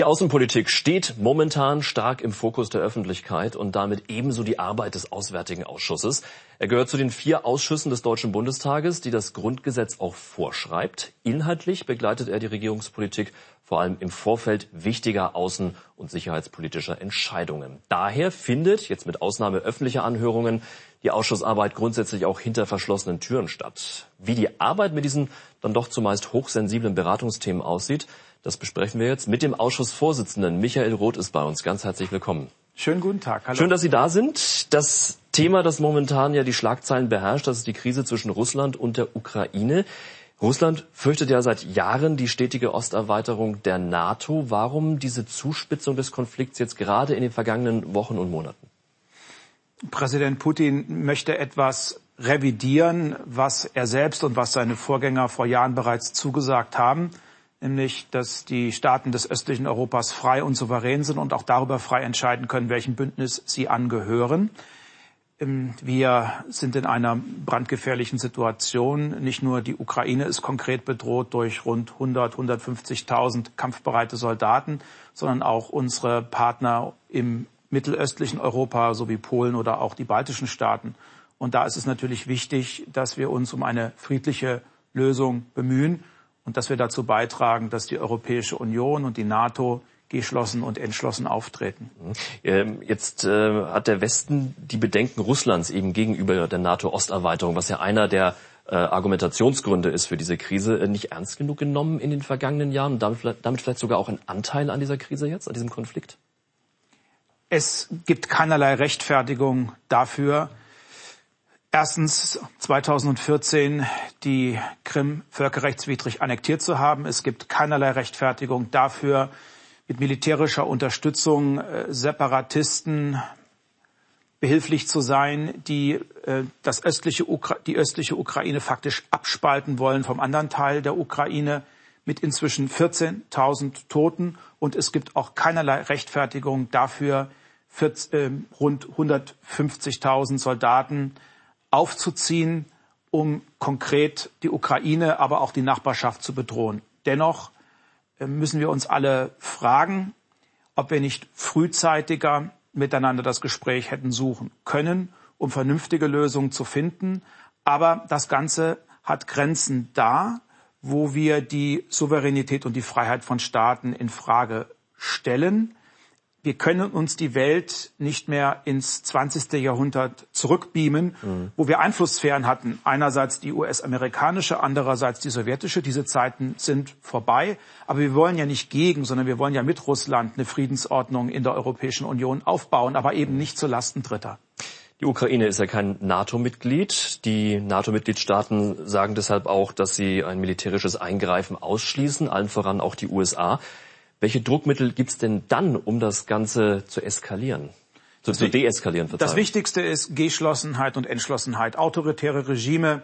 Die Außenpolitik steht momentan stark im Fokus der Öffentlichkeit und damit ebenso die Arbeit des Auswärtigen Ausschusses. Er gehört zu den vier Ausschüssen des Deutschen Bundestages, die das Grundgesetz auch vorschreibt. Inhaltlich begleitet er die Regierungspolitik vor allem im Vorfeld wichtiger außen- und sicherheitspolitischer Entscheidungen. Daher findet, jetzt mit Ausnahme öffentlicher Anhörungen, die Ausschussarbeit grundsätzlich auch hinter verschlossenen Türen statt. Wie die Arbeit mit diesen dann doch zumeist hochsensiblen Beratungsthemen aussieht, das besprechen wir jetzt mit dem Ausschussvorsitzenden. Michael Roth ist bei uns. Ganz herzlich willkommen. Schönen guten Tag. Hallo. Schön, dass Sie da sind. Das Thema, das momentan ja die Schlagzeilen beherrscht, das ist die Krise zwischen Russland und der Ukraine. Russland fürchtet ja seit Jahren die stetige Osterweiterung der NATO. Warum diese Zuspitzung des Konflikts jetzt gerade in den vergangenen Wochen und Monaten? Präsident Putin möchte etwas revidieren, was er selbst und was seine Vorgänger vor Jahren bereits zugesagt haben nämlich dass die Staaten des östlichen Europas frei und souverän sind und auch darüber frei entscheiden können, welchem Bündnis sie angehören. Ähm, wir sind in einer brandgefährlichen Situation. Nicht nur die Ukraine ist konkret bedroht durch rund 100, 150.000 kampfbereite Soldaten, sondern auch unsere Partner im mittelöstlichen Europa sowie Polen oder auch die baltischen Staaten. Und da ist es natürlich wichtig, dass wir uns um eine friedliche Lösung bemühen und dass wir dazu beitragen, dass die Europäische Union und die NATO geschlossen und entschlossen auftreten. Ähm, jetzt äh, hat der Westen die Bedenken Russlands eben gegenüber der NATO-Osterweiterung, was ja einer der äh, Argumentationsgründe ist für diese Krise, äh, nicht ernst genug genommen in den vergangenen Jahren und damit, damit vielleicht sogar auch einen Anteil an dieser Krise jetzt, an diesem Konflikt? Es gibt keinerlei Rechtfertigung dafür, Erstens 2014 die Krim völkerrechtswidrig annektiert zu haben. Es gibt keinerlei Rechtfertigung dafür, mit militärischer Unterstützung äh, Separatisten behilflich zu sein, die äh, das östliche die östliche Ukraine faktisch abspalten wollen vom anderen Teil der Ukraine mit inzwischen 14.000 Toten. Und es gibt auch keinerlei Rechtfertigung dafür, 40, äh, rund 150.000 Soldaten aufzuziehen, um konkret die Ukraine, aber auch die Nachbarschaft zu bedrohen. Dennoch müssen wir uns alle fragen, ob wir nicht frühzeitiger miteinander das Gespräch hätten suchen können, um vernünftige Lösungen zu finden. Aber das Ganze hat Grenzen da, wo wir die Souveränität und die Freiheit von Staaten in Frage stellen wir können uns die Welt nicht mehr ins 20. Jahrhundert zurückbeamen, mhm. wo wir Einflusssphären hatten. Einerseits die US-amerikanische, andererseits die sowjetische. Diese Zeiten sind vorbei. Aber wir wollen ja nicht gegen, sondern wir wollen ja mit Russland eine Friedensordnung in der Europäischen Union aufbauen, aber eben nicht zu Lasten Dritter. Die Ukraine ist ja kein NATO-Mitglied. Die NATO-Mitgliedstaaten sagen deshalb auch, dass sie ein militärisches Eingreifen ausschließen, allen voran auch die USA. Welche Druckmittel gibt es denn dann, um das Ganze zu eskalieren? Zu, zu deeskalieren, Das Wichtigste ist Geschlossenheit und Entschlossenheit. Autoritäre Regime,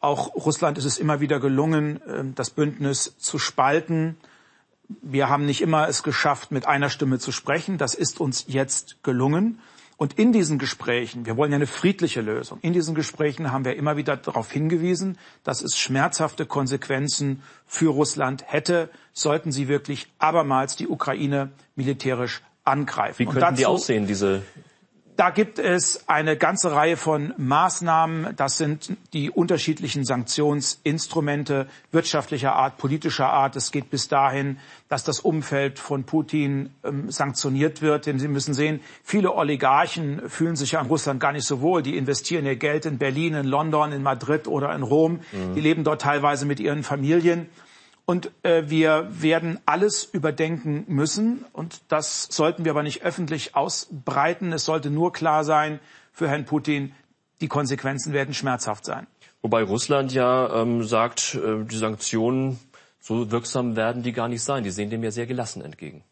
auch Russland ist es immer wieder gelungen, ähm, das Bündnis zu spalten. Wir haben nicht immer es geschafft, mit einer Stimme zu sprechen. Das ist uns jetzt gelungen. Und in diesen Gesprächen, wir wollen ja eine friedliche Lösung, in diesen Gesprächen haben wir immer wieder darauf hingewiesen, dass es schmerzhafte Konsequenzen für Russland hätte, sollten sie wirklich abermals die Ukraine militärisch angreifen. Wie könnten dazu, die aussehen, diese da gibt es eine ganze Reihe von Maßnahmen. Das sind die unterschiedlichen Sanktionsinstrumente wirtschaftlicher Art, politischer Art. Es geht bis dahin, dass das Umfeld von Putin ähm, sanktioniert wird. Denn Sie müssen sehen, viele Oligarchen fühlen sich ja in Russland gar nicht so wohl. Die investieren ihr Geld in Berlin, in London, in Madrid oder in Rom. Mhm. Die leben dort teilweise mit ihren Familien. Und äh, wir werden alles überdenken müssen. Und das sollten wir aber nicht öffentlich ausbreiten. Es sollte nur klar sein für Herrn Putin, die Konsequenzen werden schmerzhaft sein. Wobei Russland ja ähm, sagt, äh, die Sanktionen, so wirksam werden die gar nicht sein. Die sehen dem ja sehr gelassen entgegen.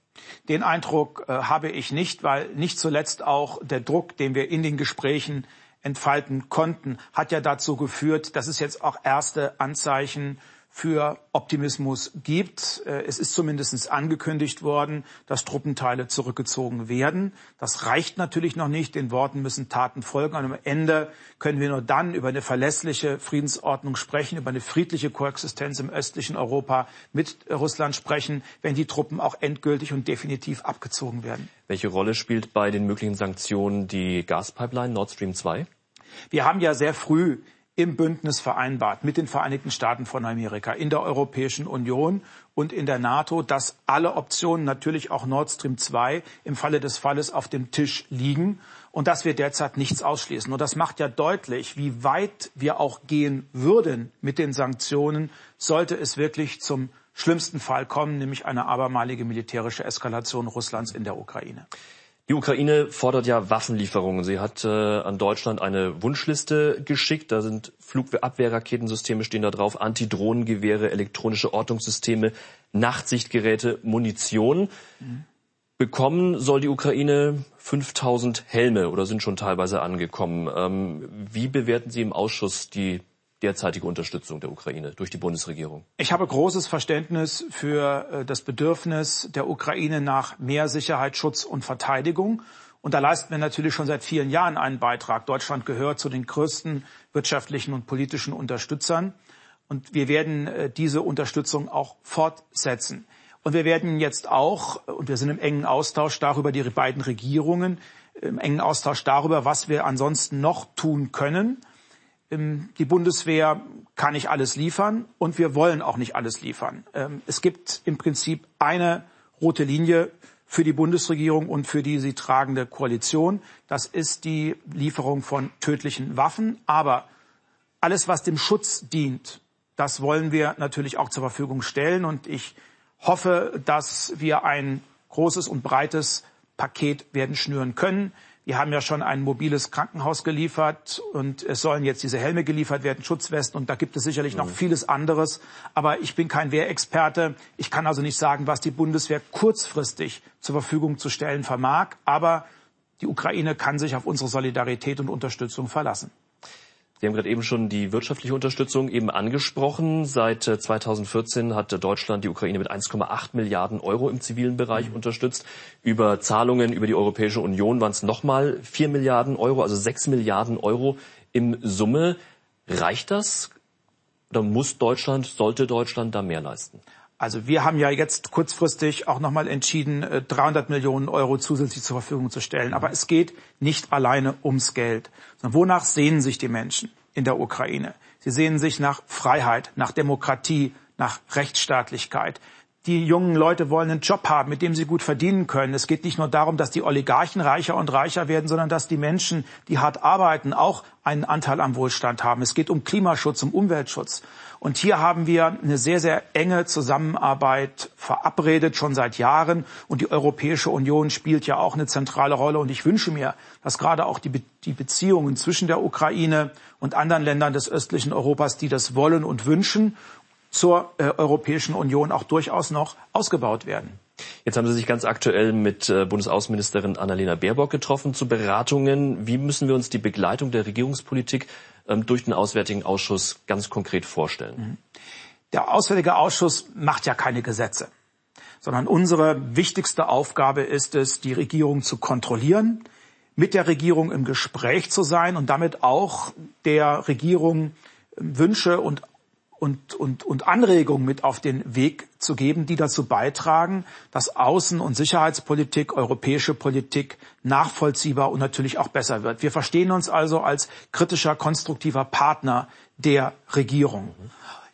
Den Eindruck äh, habe ich nicht, weil nicht zuletzt auch der Druck, den wir in den Gesprächen entfalten konnten, hat ja dazu geführt, dass es jetzt auch erste Anzeichen für Optimismus gibt. Äh, es ist zumindest angekündigt worden, dass Truppenteile zurückgezogen werden. Das reicht natürlich noch nicht. Den Worten müssen Taten folgen. Und am Ende können wir nur dann über eine verlässliche Friedensordnung sprechen, über eine friedliche Koexistenz im östlichen Europa mit Russland sprechen, wenn die Truppen auch endgültig und definitiv abgezogen werden. Welche Rolle spielt bei den möglichen Sanktionen die Gaspipeline Nord Stream 2? Wir haben ja sehr früh im Bündnis vereinbart mit den Vereinigten Staaten von Amerika, in der Europäischen Union und in der NATO, dass alle Optionen, natürlich auch Nord Stream 2, im Falle des Falles auf dem Tisch liegen und dass wir derzeit nichts ausschließen. Und das macht ja deutlich, wie weit wir auch gehen würden mit den Sanktionen, sollte es wirklich zum schlimmsten Fall kommen, nämlich eine abermalige militärische Eskalation Russlands in der Ukraine. Die Ukraine fordert ja Waffenlieferungen. Sie hat äh, an Deutschland eine Wunschliste geschickt. Da sind Flugabwehrraketensysteme stehen da drauf, Antidrohnengewehre, elektronische Ortungssysteme, Nachtsichtgeräte, Munition. Mhm. Bekommen soll die Ukraine 5000 Helme oder sind schon teilweise angekommen. Ähm, wie bewerten Sie im Ausschuss die derzeitige Unterstützung der Ukraine durch die Bundesregierung? Ich habe großes Verständnis für äh, das Bedürfnis der Ukraine nach mehr Sicherheit, Schutz und Verteidigung. Und da leisten wir natürlich schon seit vielen Jahren einen Beitrag. Deutschland gehört zu den größten wirtschaftlichen und politischen Unterstützern. Und wir werden äh, diese Unterstützung auch fortsetzen. Und wir werden jetzt auch, und wir sind im engen Austausch darüber, die beiden Regierungen, im engen Austausch darüber, was wir ansonsten noch tun können. Ähm, die Bundeswehr kann nicht alles liefern und wir wollen auch nicht alles liefern. Ähm, es gibt im Prinzip eine rote Linie für die Bundesregierung und für die sie tragende Koalition. Das ist die Lieferung von tödlichen Waffen. Aber alles, was dem Schutz dient, das wollen wir natürlich auch zur Verfügung stellen. Und ich hoffe, dass wir ein großes und breites Paket werden schnüren können. Wir haben ja schon ein mobiles Krankenhaus geliefert und es sollen jetzt diese Helme geliefert werden, Schutzwesten und da gibt es sicherlich noch mhm. vieles anderes. Aber ich bin kein Wehrexperte. Ich kann also nicht sagen, was die Bundeswehr kurzfristig zur Verfügung zu stellen vermag. Aber die Ukraine kann sich auf unsere Solidarität und Unterstützung verlassen. Sie haben gerade eben schon die wirtschaftliche Unterstützung eben angesprochen. Seit 2014 äh, hat Deutschland die Ukraine mit 1,8 Milliarden Euro im zivilen Bereich mhm. unterstützt. Über Zahlungen über die Europäische Union waren es nochmal 4 Milliarden Euro, also 6 Milliarden Euro im Summe. Reicht das? Oder muss Deutschland, sollte Deutschland da mehr leisten? Also wir haben ja jetzt kurzfristig auch nochmal entschieden, 300 äh, Millionen Euro zusätzlich zur Verfügung zu stellen. Aber es geht nicht alleine ums Geld, sondern wonach sehnen sich die Menschen in der Ukraine? Sie sehnen sich nach Freiheit, nach Demokratie, nach Rechtsstaatlichkeit. Die jungen Leute wollen einen Job haben, mit dem sie gut verdienen können. Es geht nicht nur darum, dass die Oligarchen reicher und reicher werden, sondern dass die Menschen, die hart arbeiten, auch einen Anteil am Wohlstand haben. Es geht um Klimaschutz, um Umweltschutz. Und hier haben wir eine sehr, sehr enge Zusammenarbeit verabredet, schon seit Jahren. Und die Europäische Union spielt ja auch eine zentrale Rolle. Und ich wünsche mir, dass gerade auch die, Be die Beziehungen zwischen der Ukraine und anderen Ländern des östlichen Europas, die das wollen und wünschen zur äh, Europäischen Union auch durchaus noch ausgebaut werden. Jetzt haben Sie sich ganz aktuell mit äh, Bundesaußenministerin Annalena Baerbock getroffen zu Beratungen. Wie müssen wir uns die Begleitung der Regierungspolitik ähm, durch den Auswärtigen Ausschuss ganz konkret vorstellen? Mhm. Der Auswärtige Ausschuss macht ja keine Gesetze, sondern unsere wichtigste Aufgabe ist es, die Regierung zu kontrollieren, mit der Regierung im Gespräch zu sein und damit auch der Regierung Wünsche und und, und, und Anregungen mit auf den Weg zu geben, die dazu beitragen, dass Außen- und Sicherheitspolitik, europäische Politik nachvollziehbar und natürlich auch besser wird. Wir verstehen uns also als kritischer, konstruktiver Partner der Regierung.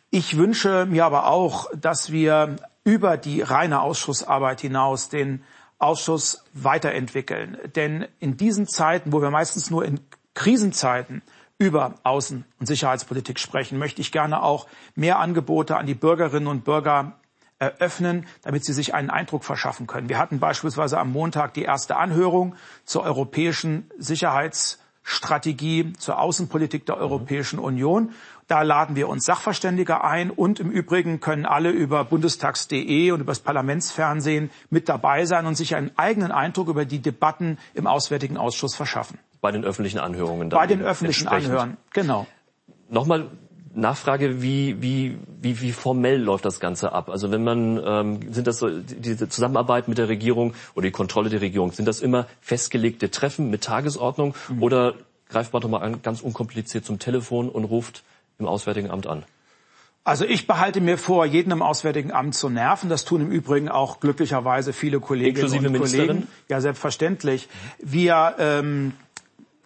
Ich wünsche mir aber auch, dass wir über die reine Ausschussarbeit hinaus den Ausschuss weiterentwickeln. Denn in diesen Zeiten, wo wir meistens nur in Krisenzeiten über Außen- und Sicherheitspolitik sprechen, möchte ich gerne auch mehr Angebote an die Bürgerinnen und Bürger eröffnen, damit sie sich einen Eindruck verschaffen können. Wir hatten beispielsweise am Montag die erste Anhörung zur europäischen Sicherheitsstrategie, zur Außenpolitik der Europäischen Union. Da laden wir uns Sachverständige ein und im Übrigen können alle über bundestags.de und über das Parlamentsfernsehen mit dabei sein und sich einen eigenen Eindruck über die Debatten im Auswärtigen Ausschuss verschaffen. Bei den öffentlichen Anhörungen. Bei den öffentlichen Anhörungen, genau. Nochmal Nachfrage, wie, wie, wie, wie formell läuft das Ganze ab? Also wenn man, ähm, sind das so, diese Zusammenarbeit mit der Regierung oder die Kontrolle der Regierung, sind das immer festgelegte Treffen mit Tagesordnung mhm. oder greift man doch mal an, ganz unkompliziert zum Telefon und ruft im Auswärtigen Amt an? Also ich behalte mir vor, jeden im Auswärtigen Amt zu nerven. Das tun im Übrigen auch glücklicherweise viele Kolleginnen Inklusive und Ministerin? Kollegen. Ja, selbstverständlich. Wir ähm,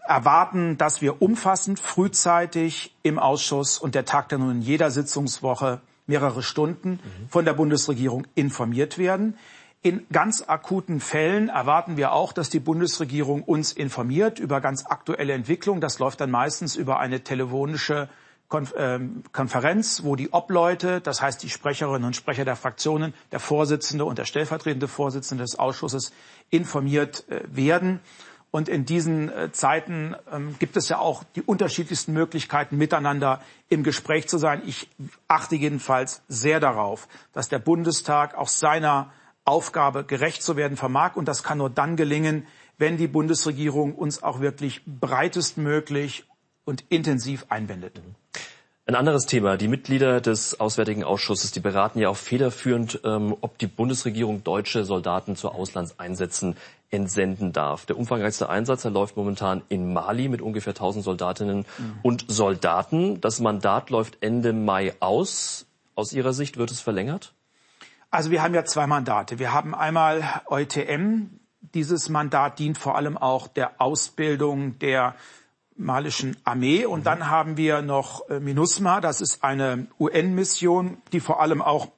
erwarten, dass wir umfassend, frühzeitig im Ausschuss und der tagt ja nun in jeder Sitzungswoche mehrere Stunden von der Bundesregierung informiert werden. In ganz akuten Fällen erwarten wir auch, dass die Bundesregierung uns informiert über ganz aktuelle Entwicklungen. Das läuft dann meistens über eine telefonische ähm, Konferenz, wo die Obleute, das heißt die Sprecherinnen und Sprecher der Fraktionen, der Vorsitzende und der stellvertretende Vorsitzende des Ausschusses informiert äh, werden. Und in diesen äh, Zeiten ähm, gibt es ja auch die unterschiedlichsten Möglichkeiten, miteinander im Gespräch zu sein. Ich achte jedenfalls sehr darauf, dass der Bundestag auch seiner Aufgabe gerecht zu werden vermag. Und das kann nur dann gelingen, wenn die Bundesregierung uns auch wirklich breitestmöglich und intensiv einbindet. Ein anderes Thema. Die Mitglieder des Auswärtigen Ausschusses, die beraten ja auch federführend, ähm, ob die Bundesregierung deutsche Soldaten zu Auslandseinsätzen entsenden darf. Der umfangreichste Einsatz läuft momentan in Mali mit ungefähr 1000 Soldatinnen mhm. und Soldaten. Das Mandat läuft Ende Mai aus. Aus Ihrer Sicht wird es verlängert? Also wir haben ja zwei Mandate. Wir haben einmal EUTM. Dieses Mandat dient vor allem auch der Ausbildung der malischen Armee. Und dann haben wir noch äh, MINUSMA, das ist eine UN-Mission, die vor allem auch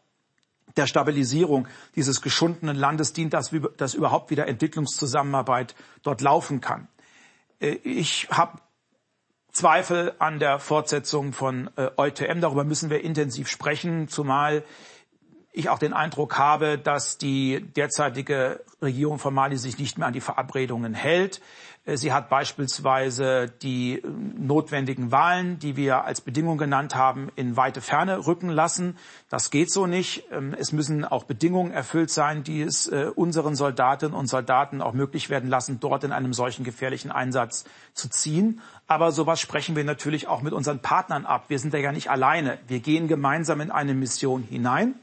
der Stabilisierung dieses geschundenen Landes dient, dass, dass überhaupt wieder Entwicklungszusammenarbeit dort laufen kann. Äh, ich habe Zweifel an der Fortsetzung von äh, EUTM. Darüber müssen wir intensiv sprechen, zumal ich auch den Eindruck habe, dass die derzeitige Regierung von Mali sich nicht mehr an die Verabredungen hält. Äh, sie hat beispielsweise die äh, notwendigen Wahlen, die wir als Bedingung genannt haben, in weite Ferne rücken lassen. Das geht so nicht. Ähm, es müssen auch Bedingungen erfüllt sein, die es äh, unseren Soldatinnen und Soldaten auch möglich werden lassen, dort in einem solchen gefährlichen Einsatz zu ziehen. Aber sowas sprechen wir natürlich auch mit unseren Partnern ab. Wir sind ja nicht alleine. Wir gehen gemeinsam in eine Mission hinein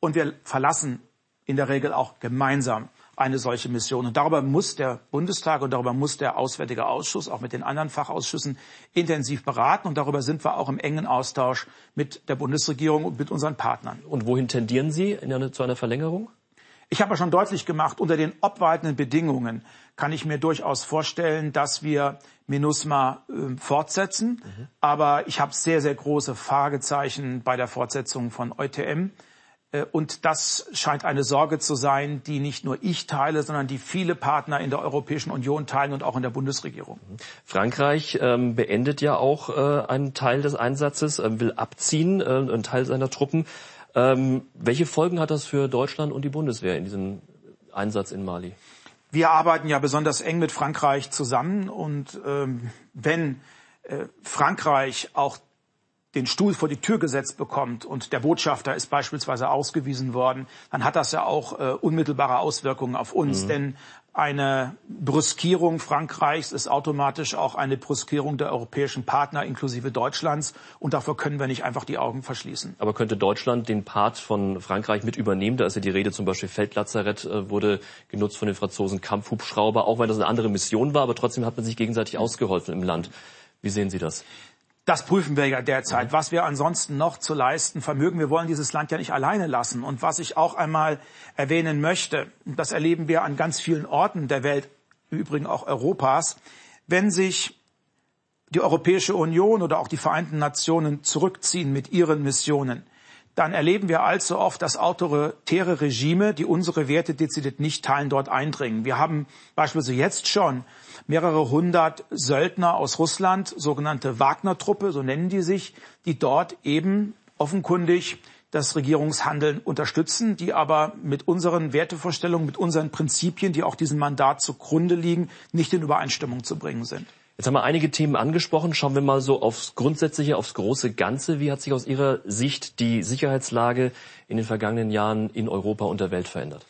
und wir verlassen in der Regel auch gemeinsam eine solche Mission. Und darüber muss der Bundestag und darüber muss der Auswärtige Ausschuss auch mit den anderen Fachausschüssen intensiv beraten. Und darüber sind wir auch im engen Austausch mit der Bundesregierung und mit unseren Partnern. Und wohin tendieren Sie eine, zu einer Verlängerung? Ich habe ja schon deutlich gemacht, unter den obwaltenden Bedingungen kann ich mir durchaus vorstellen, dass wir MINUSMA äh, fortsetzen. Mhm. Aber ich habe sehr, sehr große Fragezeichen bei der Fortsetzung von EUTM. Äh, und das scheint eine Sorge zu sein, die nicht nur ich teile, sondern die viele Partner in der Europäischen Union teilen und auch in der Bundesregierung. Frankreich ähm, beendet ja auch äh, einen Teil des Einsatzes, äh, will abziehen, äh, einen Teil seiner Truppen. Ähm, welche Folgen hat das für Deutschland und die Bundeswehr in diesem Einsatz in Mali? Wir arbeiten ja besonders eng mit Frankreich zusammen und ähm, wenn äh, Frankreich auch den Stuhl vor die Tür gesetzt bekommt und der Botschafter ist beispielsweise ausgewiesen worden, dann hat das ja auch äh, unmittelbare Auswirkungen auf uns. Mhm. Denn eine Brüskierung Frankreichs ist automatisch auch eine Brüskierung der europäischen Partner inklusive Deutschlands und davor können wir nicht einfach die Augen verschließen. Aber könnte Deutschland den Part von Frankreich mit übernehmen? Da ist ja die Rede zum Beispiel Feldlazarett äh, wurde genutzt von den Franzosen Kampfhubschrauber, auch wenn das eine andere Mission war, aber trotzdem hat man sich gegenseitig ausgeholfen im Land. Wie sehen Sie das? Das prüfen wir ja derzeit. Was wir ansonsten noch zu leisten vermögen. Wir wollen dieses Land ja nicht alleine lassen. Und was ich auch einmal erwähnen möchte, das erleben wir an ganz vielen Orten der Welt, im Übrigen auch Europas, wenn sich die Europäische Union oder auch die Vereinten Nationen zurückziehen mit ihren Missionen, dann erleben wir allzu oft, dass autoritäre Regime, die unsere Werte dezidiert nicht teilen, dort eindringen. Wir haben beispielsweise jetzt schon mehrere hundert Söldner aus Russland, sogenannte Wagner-Truppe, so nennen die sich, die dort eben offenkundig das Regierungshandeln unterstützen, die aber mit unseren Wertevorstellungen, mit unseren Prinzipien, die auch diesem Mandat zugrunde liegen, nicht in Übereinstimmung zu bringen sind. Jetzt haben wir einige Themen angesprochen. Schauen wir mal so aufs Grundsätzliche, aufs große Ganze. Wie hat sich aus Ihrer Sicht die Sicherheitslage in den vergangenen Jahren in Europa und der Welt verändert?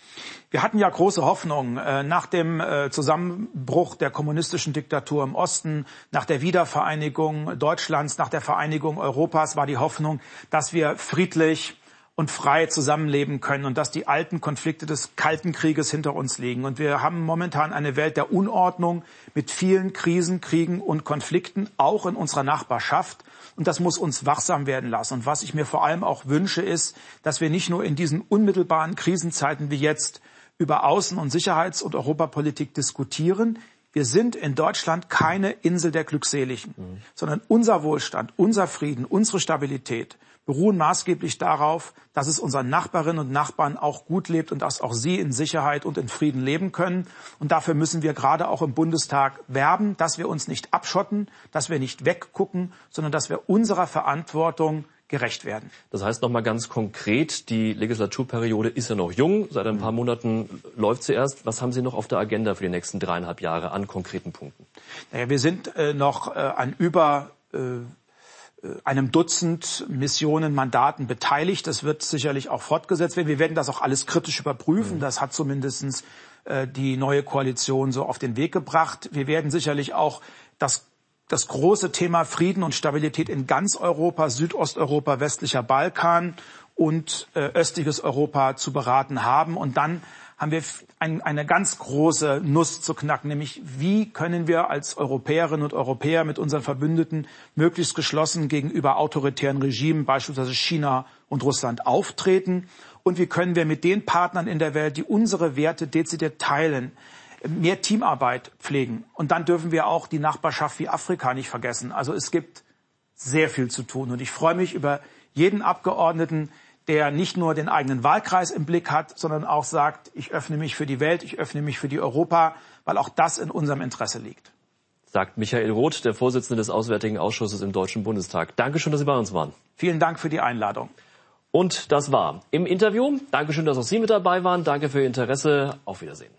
Wir hatten ja große Hoffnung äh, nach dem äh, Zusammenbruch der kommunistischen Diktatur im Osten, nach der Wiedervereinigung Deutschlands, nach der Vereinigung Europas war die Hoffnung, dass wir friedlich und frei zusammenleben können und dass die alten Konflikte des Kalten Krieges hinter uns liegen. Und wir haben momentan eine Welt der Unordnung mit vielen Krisen, Kriegen und Konflikten, auch in unserer Nachbarschaft. Und das muss uns wachsam werden lassen. Und was ich mir vor allem auch wünsche, ist, dass wir nicht nur in diesen unmittelbaren Krisenzeiten wie jetzt über Außen- und Sicherheits- und Europapolitik diskutieren. Wir sind in Deutschland keine Insel der Glückseligen, mhm. sondern unser Wohlstand, unser Frieden, unsere Stabilität beruhen maßgeblich darauf, dass es unseren Nachbarinnen und Nachbarn auch gut lebt und dass auch sie in Sicherheit und in Frieden leben können. Und dafür müssen wir gerade auch im Bundestag werben, dass wir uns nicht abschotten, dass wir nicht weggucken, sondern dass wir unserer Verantwortung gerecht werden. Das heißt noch mal ganz konkret, die Legislaturperiode ist ja noch jung, seit ein paar mhm. Monaten läuft sie erst. Was haben Sie noch auf der Agenda für die nächsten dreieinhalb Jahre an konkreten Punkten? Naja, wir sind äh, noch äh, an über äh, einem Dutzend Missionen, Mandaten beteiligt. Das wird sicherlich auch fortgesetzt werden. Wir werden das auch alles kritisch überprüfen. Mhm. Das hat zumindest äh, die neue Koalition so auf den Weg gebracht. Wir werden sicherlich auch das das große Thema Frieden und Stabilität in ganz Europa, Südosteuropa, westlicher Balkan und äh, östliches Europa zu beraten haben. Und dann haben wir ein, eine ganz große Nuss zu knacken, nämlich wie können wir als Europäerinnen und Europäer mit unseren Verbündeten möglichst geschlossen gegenüber autoritären Regimen, beispielsweise China und Russland, auftreten und wie können wir mit den Partnern in der Welt, die unsere Werte dezidiert teilen, mehr Teamarbeit pflegen. Und dann dürfen wir auch die Nachbarschaft wie Afrika nicht vergessen. Also es gibt sehr viel zu tun. Und ich freue mich über jeden Abgeordneten, der nicht nur den eigenen Wahlkreis im Blick hat, sondern auch sagt, ich öffne mich für die Welt, ich öffne mich für die Europa, weil auch das in unserem Interesse liegt. Sagt Michael Roth, der Vorsitzende des Auswärtigen Ausschusses im Deutschen Bundestag. Dankeschön, dass Sie bei uns waren. Vielen Dank für die Einladung. Und das war im Interview. Dankeschön, dass auch Sie mit dabei waren. Danke für Ihr Interesse. Auf Wiedersehen.